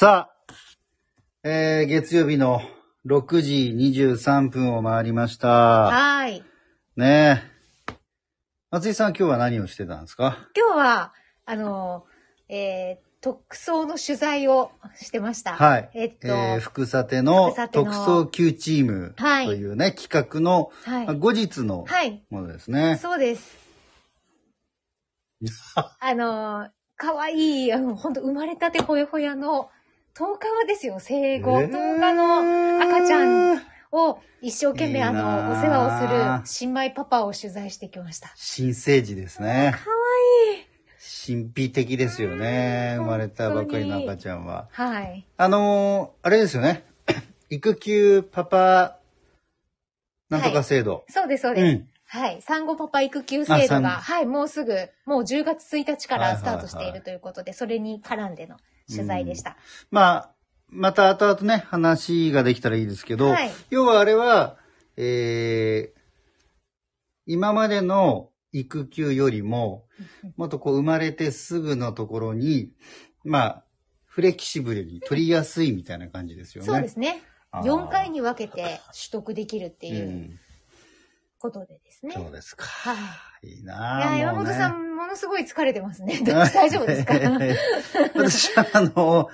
さあ、えー、月曜日の6時23分を回りました。はーい。ねえ。松井さん今日は何をしてたんですか？今日は、あの、えー、特捜の取材をしてました。はい。えっと、えー、福さての特捜 Q チームはいというね、企画の、はいまあ後日のはい。ものですね。そうです。あの、かわいい、あの、本当生まれたてほやほやの、10日はですよ、生後、えー10日の赤ちゃんを一生懸命あの、お世話をする新米パパを取材してきました。新生児ですね。かわいい。神秘的ですよね。うん生まれたばかりの赤ちゃんは。はい。あのーあれですよね。育休パパ、なんとか制度。そうです、そううです。ん。はい。産後パパ育休制度が、はい、もうすぐ、もう10月1日からスタートしていはいはいはいるということで、それに絡んでの取材でした。まあ、また後々ね、話ができたらいいですけど、はい要はあれは、えー、今までの育休よりも、もっとこう生まれてすぐのところに、まあ、フレキシブルに取りやすいみたいな感じですよね。そうですね。あー4回に分けて取得できるってう。いうんことでですね。そうですか。はい。いいいなや、あ山もうね本さん、ものすごい疲れてますね。大丈夫ですか？私は、あの、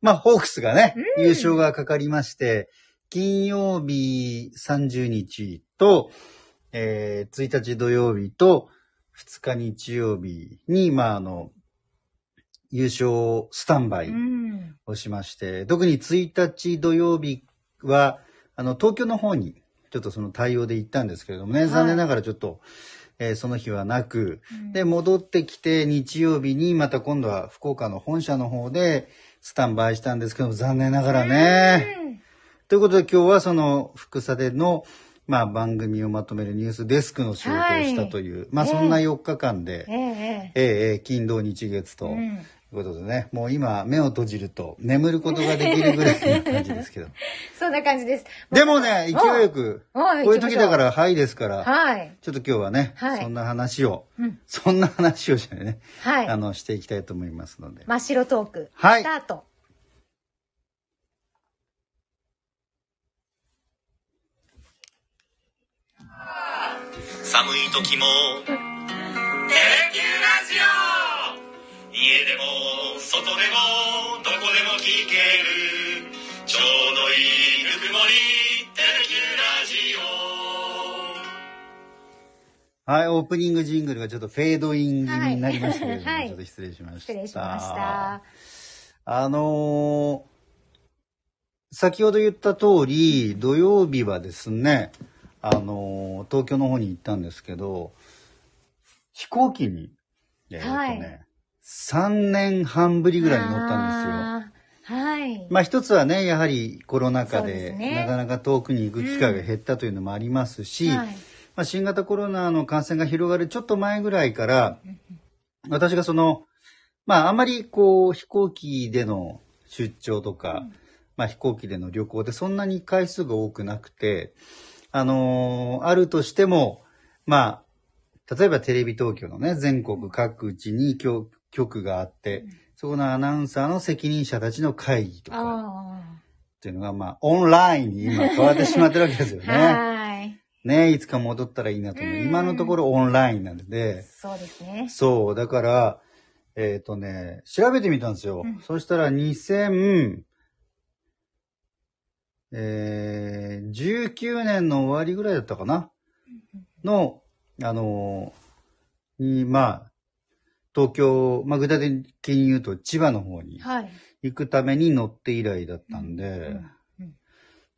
まあ、ホークスがね、うん優勝がかかりまして、金曜日30日と、えー、1日土曜日と2日日曜日に、まあ、あの、優勝スタンバイうん。をしまして、特に1日土曜日は、あの、東京の方に、ちょっとその対応で行ったんですけれどもね、はい。残念ながらちょっと、えーその日はなく、うん。で、戻ってきて日曜日にまた今度は福岡の本社の方でスタンバイしたんですけど、残念ながらね。うん。ということで今日はその福さでの、まあ番組をまとめるニュースデスクの仕事をしたという、まあそんな4日間で、ええ、ええ。ええええ金土日月と、うんということでね、もう今目を閉じると眠ることができるぐらいな感じですけど。そんな感じです。でもね、勢いよく、はいこういう時だから、はいですから、はい。ちょっと今日はね、はいそんな話を、うんそんな話をしてね、はいあの、していきたいと思いますので。真っ白トーク。はいスタート。寒い時も「テレキューラジオ」家でも外でもどこでも聞けるちょうどいいぬくもり「テレキューラジオ」はい、オープニングジングルがちょっとフェードイン気味になりましたけれども、はいちょっと失礼しました。失礼しました。あのー先ほど言った通り、土曜日はですね、あのー東京の方に行ったんですけど、飛行機に、えーっとね、はい3年半ぶりぐらいに乗ったんですよ。はい。まあ一つはね、やはりコロナ禍でねなかなか遠くに行く機会が減ったというのもありますし、はいまあ、新型コロナの感染が広がるちょっと前ぐらいから、私がその、まああんまりこう飛行機での出張とか、まあ飛行機での旅行でそんなに回数が多くなくて、あのーあるとしても、まあ、例えばテレビ東京のね、全国各地に局局があって、そこのアナウンサーの責任者たちの会議とか、あっていうのが、まあ、オンラインに今変わってしまってるわけですよあ。ね。はい。ねいつか戻ったらいいなと思う。うん今のところオンラインなので、そうですね。そう、だから、えっ、とね、調べてみたんですよ。うんそしたら2000、えー、19年の終わりぐらいだったかな？の、あのーに、まあ、東京、まあ具体的に言うと千葉の方にはい。行くために乗って以来だったんで、うんうん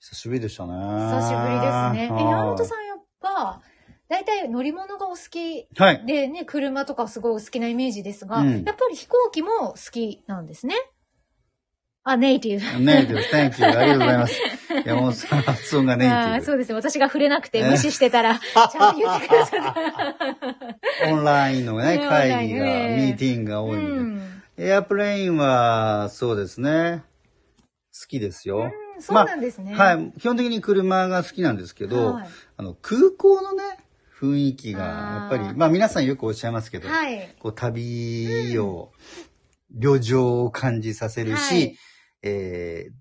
久しぶりでしたね。久しぶりですね。山本さんやっぱ、大体乗り物がお好きはい。でね、車とかすごいお好きなイメージですが、うんやっぱり飛行機も好きなんですね。あ、ネイティブ。ネイティブ、Thank you. ありがとうございます。山本さん、発音がネイテあィブ。ーそうですね。私が触れなくて無視してたら、ちゃんと言ってくださった。オンラインのね、会議が、ええミーティングが多いんで。うんエアプレインは、そうですね。好きですよ。うんそうなんですね。はい。基本的に車が好きなんですけど、はいあの、空港のね、雰囲気が、やっぱり、まあ皆さんよくおっしゃいますけど、はい。こう旅を、旅情を感じさせるし、はいえー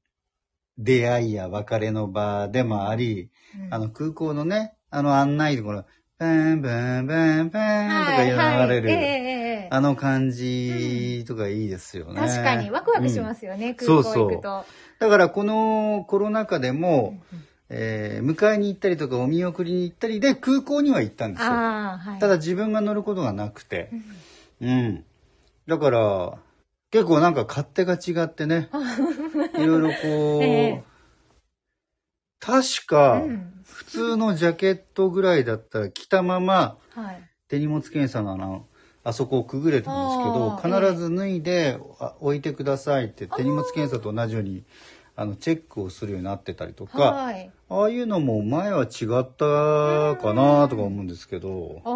出会いや別れの場でもあり、うんあの空港のね、あの案内でこの、ブンブンブンブンとかはいはい流れる、あの感じとかいいですよね。確かにワクワクしますよね、空港行くと。だからこのコロナ禍でも、えー迎えに行ったりとかお見送りに行ったりで空港には行ったんですよ。はい。ただ自分が乗ることがなくて。うん。だから、結構なんか勝手が違ってね、いろいろこう、ええ。確か、うん普通のジャケットぐらいだったら着たままはい。手荷物検査のあの、あそこをくぐれたんですけど、必ず脱いで、あ置いてくださいって手荷物検査と同じように、あの、チェックをするようになってたりとか、はい。ああいうのも前は違ったかなとか思うんですけど、あ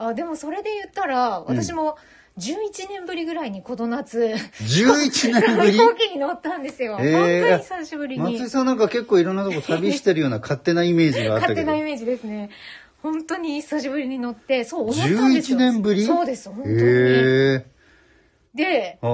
ーあ、でもそれで言ったら、私も11年ぶりぐらいにこの夏、11年ぶり？飛行機に乗ったんですよ。えー本当に久しぶりに。松井さんなんか結構いろんなとこ旅してるような勝手なイメージがあったけど。勝手なイメージですね。本当に久しぶりに乗って、そう思ったんですよ。11年ぶり？そうです、本当に。へえ。で、あ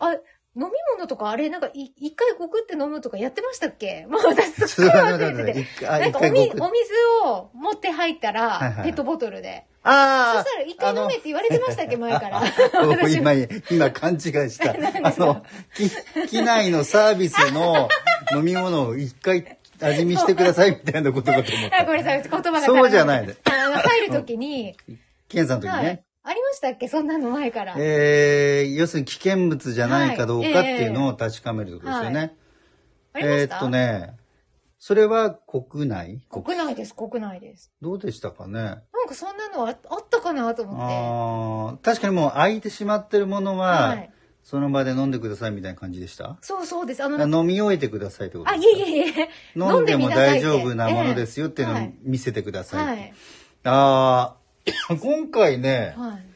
ああ、飲み物とかあれ、なんかい一回ごくって飲むとかやってましたっけ？もう私すっかり忘れてて。なんかおみお水を持って入ったら、ペットボトルで。そあしたら一回飲めって言われてましたっけ前から。今、今勘違いした。あの、き機内のサービスの飲み物を一回味見してくださいみたいなことかと思っあ、た。ごめんなさい、言葉が。そうじゃないねあの入るときに、検査の時ね。。ありましたっけ？そんなの前から。えー、要するに危険物じゃないかどうかっていうのを確かめるところですよね。ありました？えーっとね、それは国内？国内です、国内です。どうでしたかね？なんかそんなのああったかなと思って。確かにもう空いてしまってるものは、はいその場で飲んでくださいみたいな感じでした？そうそうです。あの、あ飲み終えてくださいってことあ、ですか？いえいえいえ。飲んでも大丈夫なものすですよっていうのをはい見せてください。はい。ああ、今回ね、はい。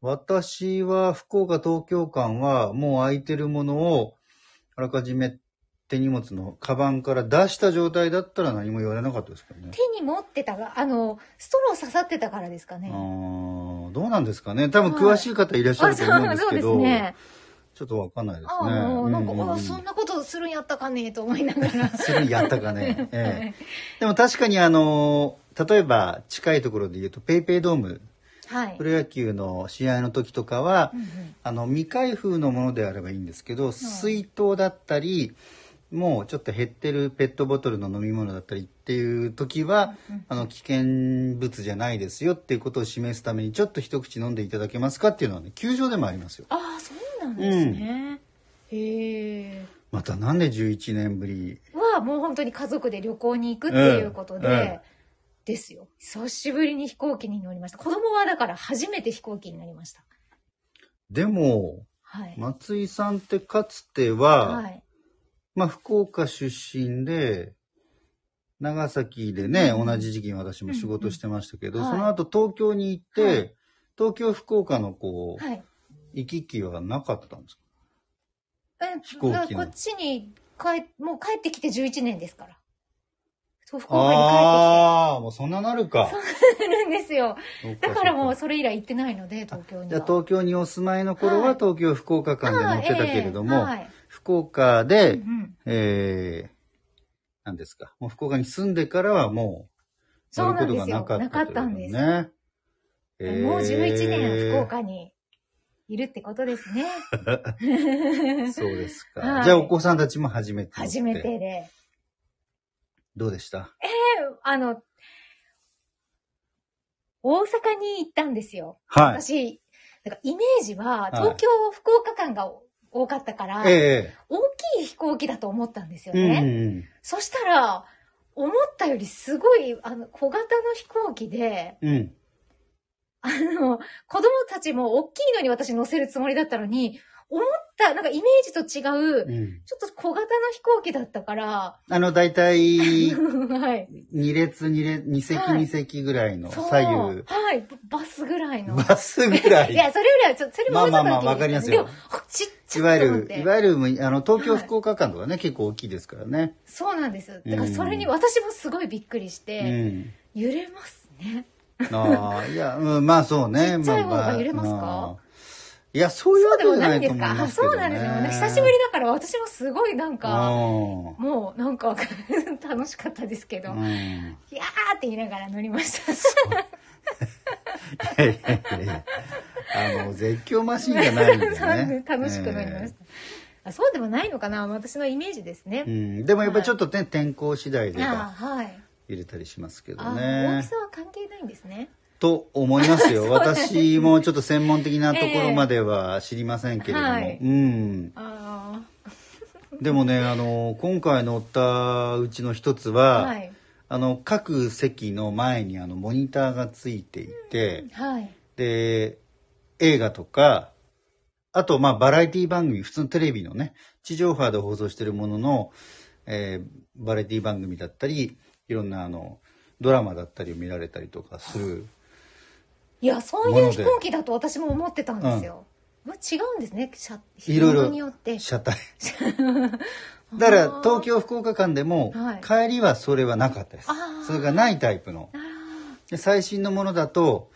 私は福岡東京間はもう空いてるものをあらかじめ手荷物のカバンから出した状態だったら何も言われなかったですからね。手に持ってたが、あの、ストロー刺さってたからですかね。あーどうなんですかね多分詳しい方いらっしゃあ、ると思うんですそうですけど、ね。ちょっとわかんないですあね。あ、なんか、ううあそんなことするんやったかねと思いながら。すぐにやったかね。ええはいでも確かにあの、例えば近いところで言うとペイペイドーム、はい。プロ野球の試合の時とかは、うんうんあの、未開封のものであればいいんですけど、水筒だったり、もうちょっと減ってるペットボトルの飲み物だったりっていう時は、あの、危険物じゃないですよっていうことを示すために、ちょっと一口飲んでいただけますかっていうのはね、球場でもありますよ。ああ、そうなんですね。へえ。またなんで11年ぶり？は、もう本当に家族で旅行に行くっていうことで、うんうんですよ。久しぶりに飛行機に乗りました。子供はだから初めて飛行機になりました。でも、はい。松井さんってかつては、はい。まあ、福岡出身で、長崎でね、うん同じ時期に私も仕事してましたけど、うんうんその後東京に行って、はい東京福岡のこう、はい。行き来はなかったんですか？え飛行機こっちに帰、もう帰ってきて11年ですから。そう、福岡に帰ああ、もうそんななるか。ってきてるんですよ。だからもうそれ以来行ってないので、東京にじゃあは。東京にお住まいの頃ははい東京福岡間で乗ってたけれども、あええはい福岡で、うんうんえー、何ですか、もう福岡に住んでからはもう乗ることがなかったそうなかったんですね。えーもう11年福岡にいるってことですね。そうですか。はいじゃあお子さんたちも初めて。初めてで。どうでした？あの、大阪に行ったんですよ。はい。私、なんかイメージははい東京、福岡間が多かったから、え大きい飛行機だと思ったんですよえうんね。うんそしたら、思ったよりすごい、あの、小型の飛行機で、うん。うん。あの、子供たちも大きいのに私乗せるつもりだったのに、思った、なんかイメージと違う、うん。ちょっと小型の飛行機だったから、あの、だいたいはい。2列2列、2席はい2席ぐらいの左右。はい。ババスぐらいの。バスぐらい。いや、それよりは、ちょそれもまあまあまあわかりますよちっちいわゆる、ゃいわゆる、あの、東京はい福岡間とかね、結構大きいですからね。そうなんです。だからそれに私もすごいびっくりしうて、ん。揺れますね。ああ、いや、うん、まあそうね。ちっちゃい方がまあまあ揺れますか？まあいや、そういうわけじゃないいなんですかあ、と思いますけど、ね。そうなんですよ。久しぶりだから私もすごいなんか、うんもうなんか 楽しかったですけど、うん。いやーって言いながら乗りました。いやいやいやあの、絶叫マシンじゃないん でね。楽しく乗りました。あそうでもないのかな私のイメージですねえ。ーうん。でもやっぱりちょっとね、天候次第ではい。入れたりしますけどあ大ねき。さは関係ないんですね。と思いますよ。そうなんです私もちょっと専門的なところまでは知りませんけれども。はいうん。あ でもね、あの、今回乗ったうちの一つあ。は、はい。あの、各席の前にあの、モニターがついていて、はい。で、映画とか、あと、まあ、バラエティ番組、普通のテレビのね、地上波で放送してるものの、えーバラエティ番組だったり、いろんなあの、ドラマだったりを見られたりとかする。いや、そういう飛行機だと私も思ってたんですよ。まあ違うんですね、車いろいろ日によって。車体。だから、東京、福岡間でも、はい帰りはそれはなかったです。それがないタイプの。最新のものだと、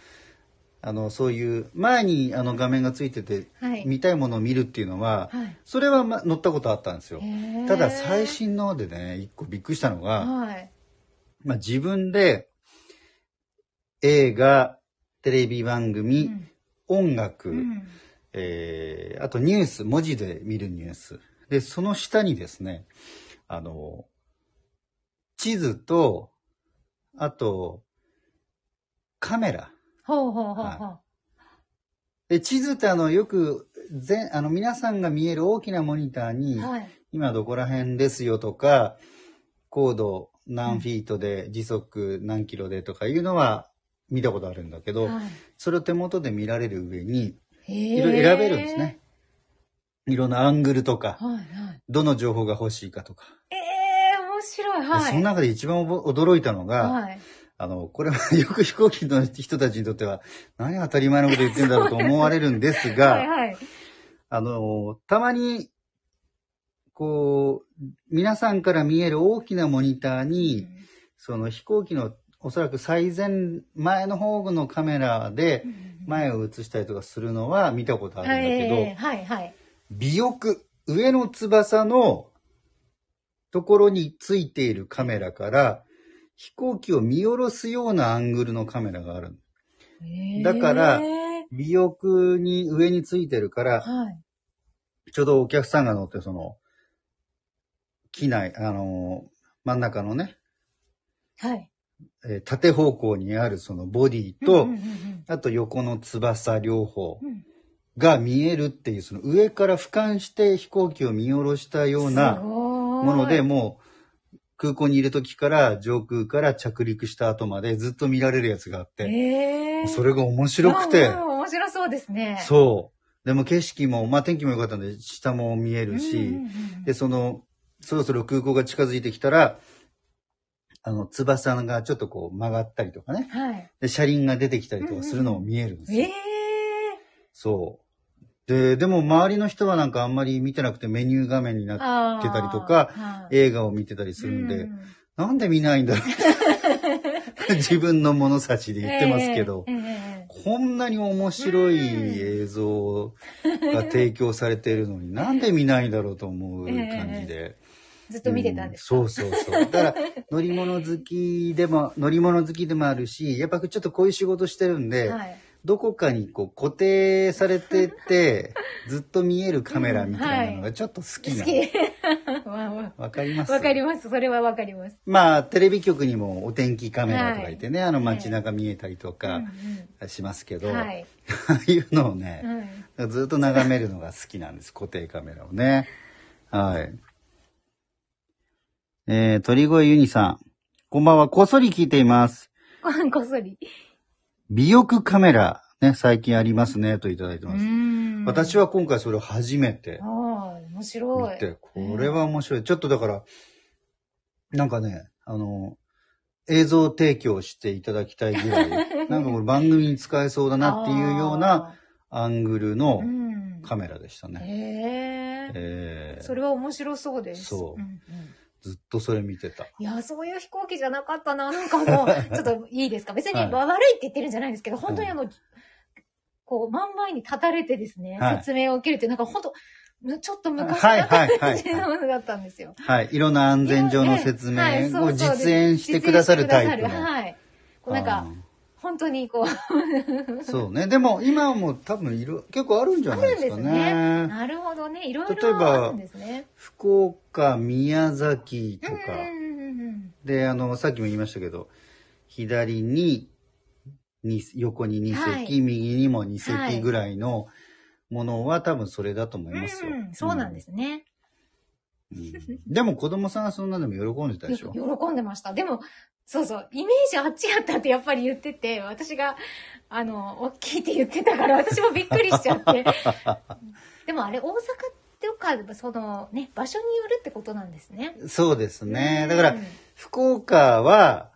あの、そういう、前にあの画面がついてて、はい見たいものを見るっていうのは、はいそれは、ま、乗ったことあったんですよただ、最新のでね、一個びっくりしたのが、はい。まあ、自分で映画、テレビ番う組、ん音楽、うんえーあとニュース、文字で見るニュース。で、その下にですね、あの、地図と、あと、カメラ。ほうほうほうほう。はで、地図ってあの、よく、全、あの、皆さんが見える大きなモニターに、はい。今どこら辺ですよとか、高度何フィートで時速何キロでとかいうのは見たことあるんだけど、はいそれを手元で見られる上に、いいろいろ選べるんですね。。いろんなアングルとか、はいはい。どの情報が欲しいかとか。ええ面白い。ではい。その中で一番驚いたのが、はい。あの、これはよく飛行機の人たちにとっては、何当たり前のこと言ってんだろうと思われるんですが、はいはい。あの、たまに、こう、皆さんから見える大きなモニターに、その飛行機のおそらく最前、前の方のカメラで前を映したりとかするのは見たことあるんだけど、はいはいはい。尾翼、上の翼のところについているカメラから飛行機を見下ろすようなアングルのカメラがある。だからへ尾翼に上についてるから、ーはい。ちょうどお客さんが乗ってその、機内、あの、真ん中のね、はい。えー縦方向にあるそのボディと、うんうんうんあと横の翼両方うん。が見えるっていう、その上から俯瞰して飛行機を見下ろしたようなももので、もう空港にいる時から上空から着陸した後までずっと見られるやつがあって、ええそれが面白くて、うんうん面白そうですね。そう。でも景色も、まあ天気も良かったんで下も見えるし、うんうんうん。で、その、そろそろ空港が近づいてきたら、あの、翼がちょっとこう曲がったりとかね。はい。で、車輪が出てきたりとかするのも見えるんですよ。ええそう。で、でも周りの人はなんかあんまり見てなくてメニュー画面になってあーてたりとかはい映画を見てたりするんで、うんなんで見ないんだろう 自分の物差しで言ってますけど、ええええこんなに面白い映像が提供されているのになんで見ないんだろうと思う感じで。ずっと見てたんですか、うんそうそうそう。だから、乗り物好きでも、乗り物好きでもあるし、やっぱちょっとこういう仕事してるんで、はい。どこかにこう固定されてて、ずっと見えるカメラみたいなのがちょっと好きな。好き。わわわかります？わかります。それはわかります。まあ、テレビ局にもお天気カメラとか言ってね、あの街中見えたりとかしますけど、うんはい。ああいうのをね、はい。ずっと眺めるのが好きなんです、固定カメラをね。はい。えー、鳥越ユニさん。こんばんは、こっそり聞いています。こ こっそり。尾翼カメラ、ね、最近ありますね、といただいてます。ん私は今回それを初めてああ、面白い。見て、これは面白い。ちょっとだから、なんかね、あの、映像提供していただきたいぐらい、なんかこれ番組に使えそうだなっていうようなアングルあのカメラでしたね。へえ。えーそれは面白そうです。そううんうんずっとそれ見てた。いや、そういう飛行機じゃなかったな。なんかもう、ちょっといいですか？別にはい悪いって言ってるんじゃないんですけど、本当にあの、こう、真ん前に立たれてですね、はい説明を受けるっていう、なんか本当むちょっと昔はいなはいはい感じのものだったんですよ。はい。いろんな安全上の説明を実演してくださるタイプの。はい。こうなんか、本当にこう、そうね。でも今はもう多分いろ、結構あるんじゃあないですかね。ね。なるほどね。いろい例えばろあるんですね。福岡、宮崎とか。で、あの、さっきも言いましたけど、左に、に横に2席、はい右にも2はい席ぐらいのものは多分それだと思いますよ。うんうんそうなんですね。うんでも子供さんはそんなのも喜んでたでしょ？喜んでました。でも、そうそう、イメージあっちやったってやっぱり言ってて、私が、あの、大きいって言ってたから、私もびっくりしちゃって。でもあれ、大阪とか、そのね、場所によるってことなんですね。そうですね。うんだから、福岡は、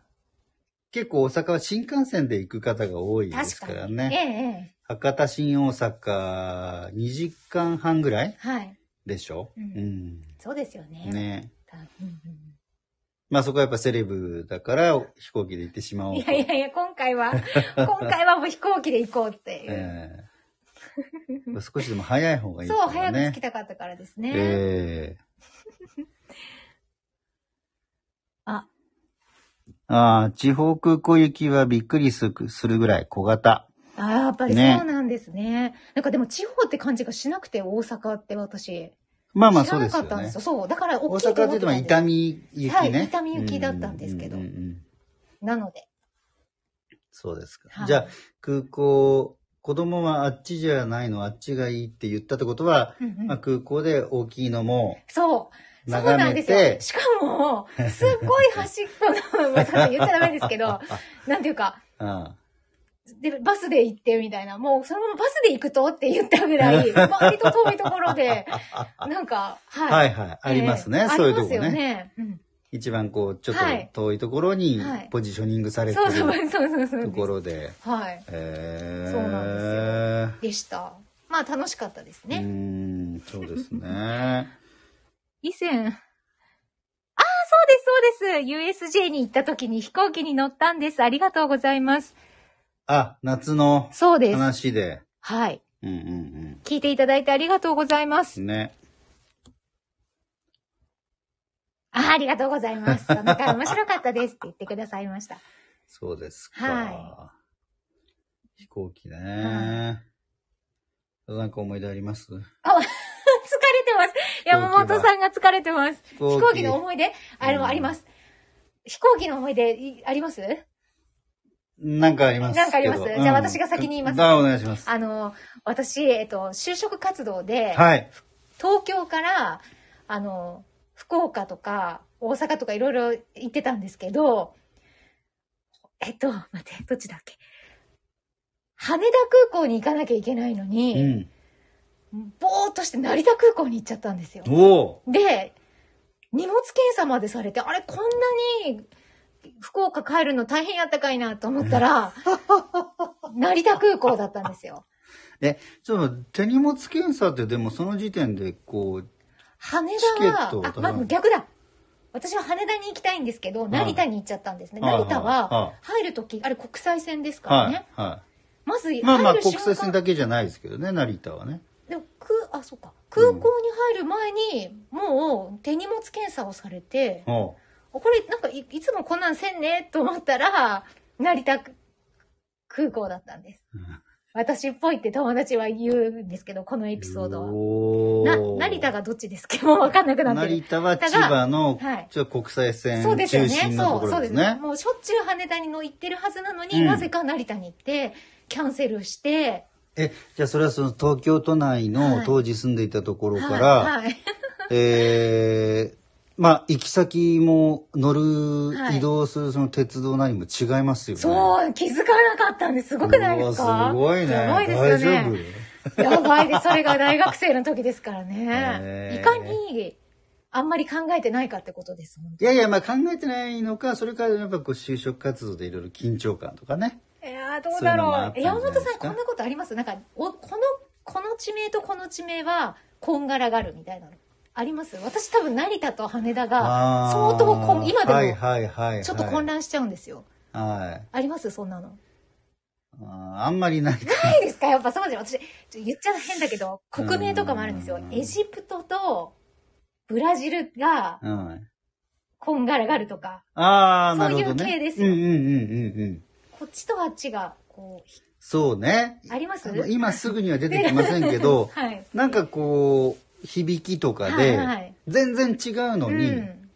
結構大阪は新幹線で行く方が多いです確からね。えええ博多新大阪2時間半ぐらいえはい。でしょ、ううんん、そうですよね。ね。たうんうんまあそこはやっぱセレブだから飛行機で行ってしまおうと。いやいやいや、今回は、今回はもう飛行機で行こうっていう。ええ少しでも早い方がいいそう。早く着きたかったからですね。ええ あ、ああ、地方空港行きはびっくりするぐらい小型。あーやっぱりそうねなんですね。なんかでも地方って感じがしなくて、大阪って私。まあまあそうですよねなかったんですよ。。そう。だから大大きいと阪って言っても思ってたんです痛み行きね。はい痛み行きだったんですけどうううんなので。そうですか。はいじゃあ空港、子供はあっちじゃないの、あっちがいいって言ったってことは、うんうんまあ、空港で大きいのもそう。そうなんですよ。て、しかも、すっごい端っこの、まあ、言っちゃダメですけど、なんていうか、うんで、バスで行ってみたいな、もうそのままバスで行くとって言ったぐらい、割と遠いところで、なんか、はい。はいはい、ありますね、えーそういうとこありますよね。ね。うん一番こう、ちょっとはい遠いところにはいポジショニングされてる。ところで。はい。えー、そうなんでした。まあ楽しかったですうね。ーん、そうですね。以前、ああ、そうです、そうです。USJ に行った時に飛行機に乗ったんです。ありがとうございます。あ、夏のそうです。話で。はい。うんうん聞いていただいてありがとうございますう。ん。ね。ああ、ありがとうございます。その回面白かったですって言ってくださいました。そうですか。は飛行機ね。なんか思い出あります？疲れてます。山本さんが疲れてます。飛飛行機の思い出？あれもあります。飛行機の思い出いあります？なんかあります。なんかあります？じゃあ私が先に言いますあ、お願いします。あの、私、えっと、就職活動で、はい。東京から、あの、福岡とか、大阪とかいろいろ行ってたんですけど、えっと、待って、どっちだっけ？羽田空港に行かなきゃいけないのうに、ん。ぼーっとして成田空港に行っちゃったんですよ。で、荷物検査までされて、あれ、こんなに福岡帰るの大変やったかいなと思ったら、成田空港だったんですよ。え、ちょっと手荷物検査ってでもその時点でこう、羽田は、あ、まあ、逆だ。私は羽田に行きたいんですけど、成田に行っちゃったんですね。はい成田はは、入るとき、あれ国際線ですからはいね。、はまず、い。まあまあ国際線だけじゃないですけどね、成田はね。でも空、あ、そうか。空港に入る前に、もう手荷物検査をされて、これなんかいいつもこんなんせんねと思ったら、成田空港だったんです。私っぽいって友達は言うんですけど、このエピソードは。おな、ー成田がどっちですかもうわかんなくなってる。成田は千葉のはいちょっと国際線そうですよね。中心のとそう、こそうですね。ろですね。もうしょっちゅう羽田にの行ってるはずなのに、うんなぜか成田に行って、キャンセルして、え、じゃあそれはその東京都内はいの当時住んでいたところから、はい、はい。えー、まあ行き先も乗る、はい移動するその鉄道何も違いますよね。そう、気づかなかったんです。すごくないですうわか？すごいね。すごいですよ大丈ね。やばいです。それが大学生の時ですからへね。ーいかに、あんまり考えてないかってことです。いやいや、まあ考えてないのか、それからやっぱこう就職活動でいろいろ緊張感とかね。いやーどうだそういうのもあろう。ったんじゃないですか？山本さん、こんなことあります？なんか、お、この、この地名とこの地名は、こんがらがるみたいなの。あります？私多分成田と羽田が、相当こん今でも。ちょっと混乱しちゃうんですよ。はい。あります？そんなの。あんまりないかないですか？やっぱそうじゃん。私、言っちゃ変だけど、国名とかもあるんですよう。んエジプトとブラジルがうん。こんがらがるとか、ああ、そういうなるほどね。系ですようんうんうんうんうん。こっちとあっちが、こそうね。う、あります？今すぐには出てきませんけど、はい。なんかこう、響きとかはいで、はい。全然違うのに、うん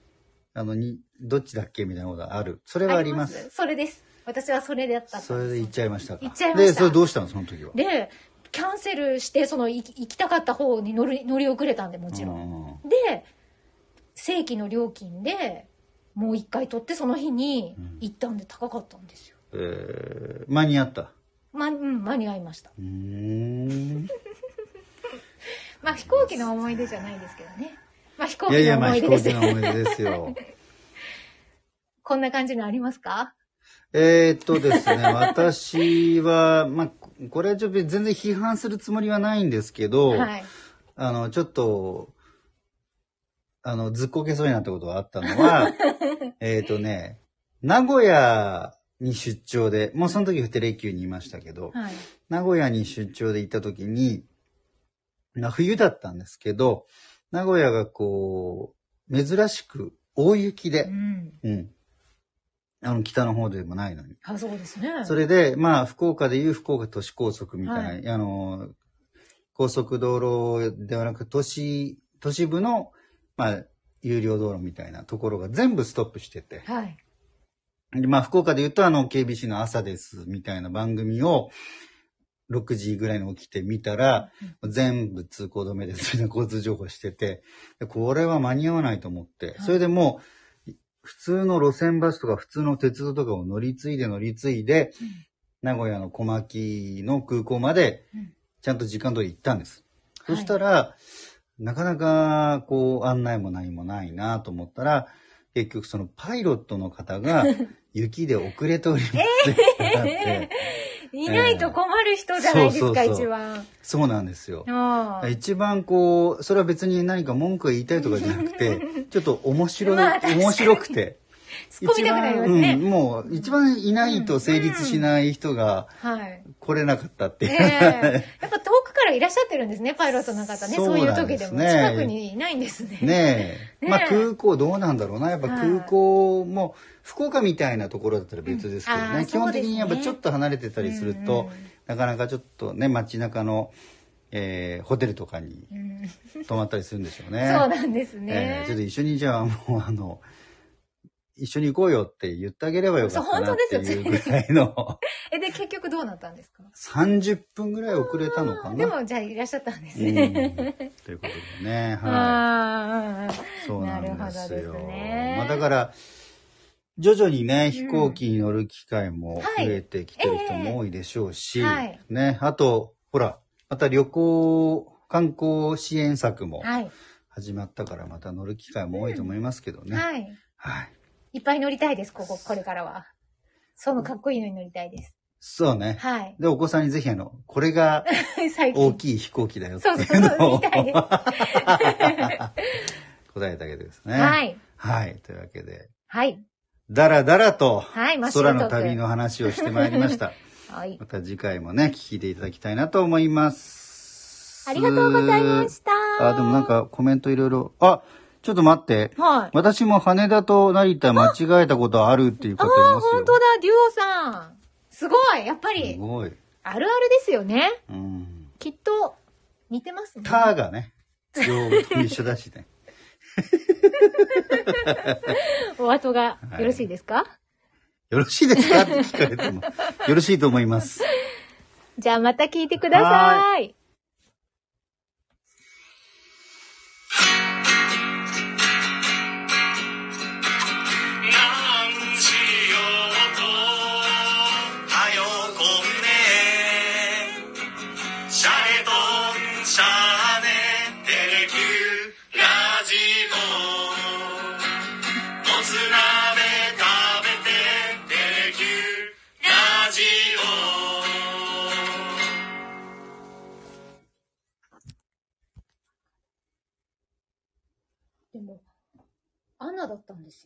あの、に、どっちだっけみたいなことがある。それはあります。それです。私はそれだったそれで行っちゃいましたか。行っちゃいましたで、それどうしたの？その時は。で、キャンセルして、その行き行きたかった方に乗り乗り遅れたんで、もちろん。ん。で、正規の料金で、もう一回取って、その日に行ったんで高かったんですよ。えー、間に合った？ま、うん、間に合いました。うーん。まあ飛行機の思い出じゃないですけどね。まあ飛行いやいや、まあ機の思い飛行機出です。の思い出ですよ。こんな感じのありますか？えーっとですね、私は、まあ、これはちょっと全然批判するつもりはないんですけど、はい。あの、ちょっと、あの、ずっこけそうになったことがあったのは、えーっとね、名古屋に出張で、もうその時テレキューにいましたけど、はい。名古屋に出張で行った時に、まあ冬だったんですけど、名古屋がこう、珍しく大雪うで、ん。うん。あの、北の方でもないのに。あ、そうですね。それで、まあ、福岡でいう福岡都市高速みたいな、あの、高速道路ではなく、都市、都市部の、まあ、有料道路みたいなところが全部ストップしてて。はい。でまあ、福岡で言うと、あの、KBC の朝ですみたいな番組を、6時ぐらいに起きて見たら、全部通行止めですみたいな交通情報してて、でこれは間に合わないと思って、それでもう、普通の路線バスとか普通の鉄道とかを乗り継いで乗り継いで、名古屋の小牧の空港までうん、ちゃんと時間通り行ったんです。はい。そしたら、なかなか、こう、案内も何もないなと思ったら、結局そのパイロットの方が 雪で遅れておりますってなって、いないと困る人じゃないですか、そうそうそう一番。そうなんですよ。一番こう、それは別に何か文句を言いたいとかじゃなくて、ちょっと面白い、まあ面白くて。突っ込みたくなりますねうん、もう一番いないと成立しない人がはい。来れなかったっていう。ええやっぱ遠くからいらっしゃってるんですね、パイロットの方ね。そそうういう時ですも。ね近くにいないんですね。ね ねえ。えまあ空港どうなんだろうな。やっぱ空港も、福岡みたいなところだったら別ですけどね。基本的にやっぱちょっと離れてたりすると、うんなかなかちょっとね、街中の、えーホテルとかにうん泊まったりするんでしょうね。そうなんですえねー。ちょっと一緒にじゃあもうあの、一緒に行こうよって言ってあげればよかったなっていうぐらいの、え、で、結局どうなったんですか？30分ぐらい遅れたのかな。でも、じゃあいらっしゃったんですうん、ね。ということでね、はい。そうなんですよ。すねまあだから、徐々にね、飛行機に乗る機会も増えてきてる人も多いでしょうし、はいね、あと、ほら、また旅行、観光支援策もはい。始まったから、また乗る機会も多いと思いますけどね。はい。はい。いっぱい乗りたいです、ここ、これからは。そのかっこいいのに乗りたいです。そうね。はい。で、お子さんにぜひあの、これが。大きい飛行機だよっていそうそうそう、うのをみたいです。答えてあげてですね。。はいい。はい。というわけで、はい。だらだらと空の旅の話をしてまいりました。はい。また次回もね、聞いていただきたいなと思います。ありがとうございました。あ、でもなんかコメントいろいろ、あ、ちょっと待って。はい。私も羽田と成田間違えたことあるっていう方いますよ。本当だ、デュオさん。すごい、やっぱすり、ごい。あるあるですよね。うん。きっと、似てますね。ターがね、用語と一緒だしね。お後がはいよろしいですか、よろしいですか？って聞かれても、よろしいと思います。じゃあまた聞いてください。7だったんですよ。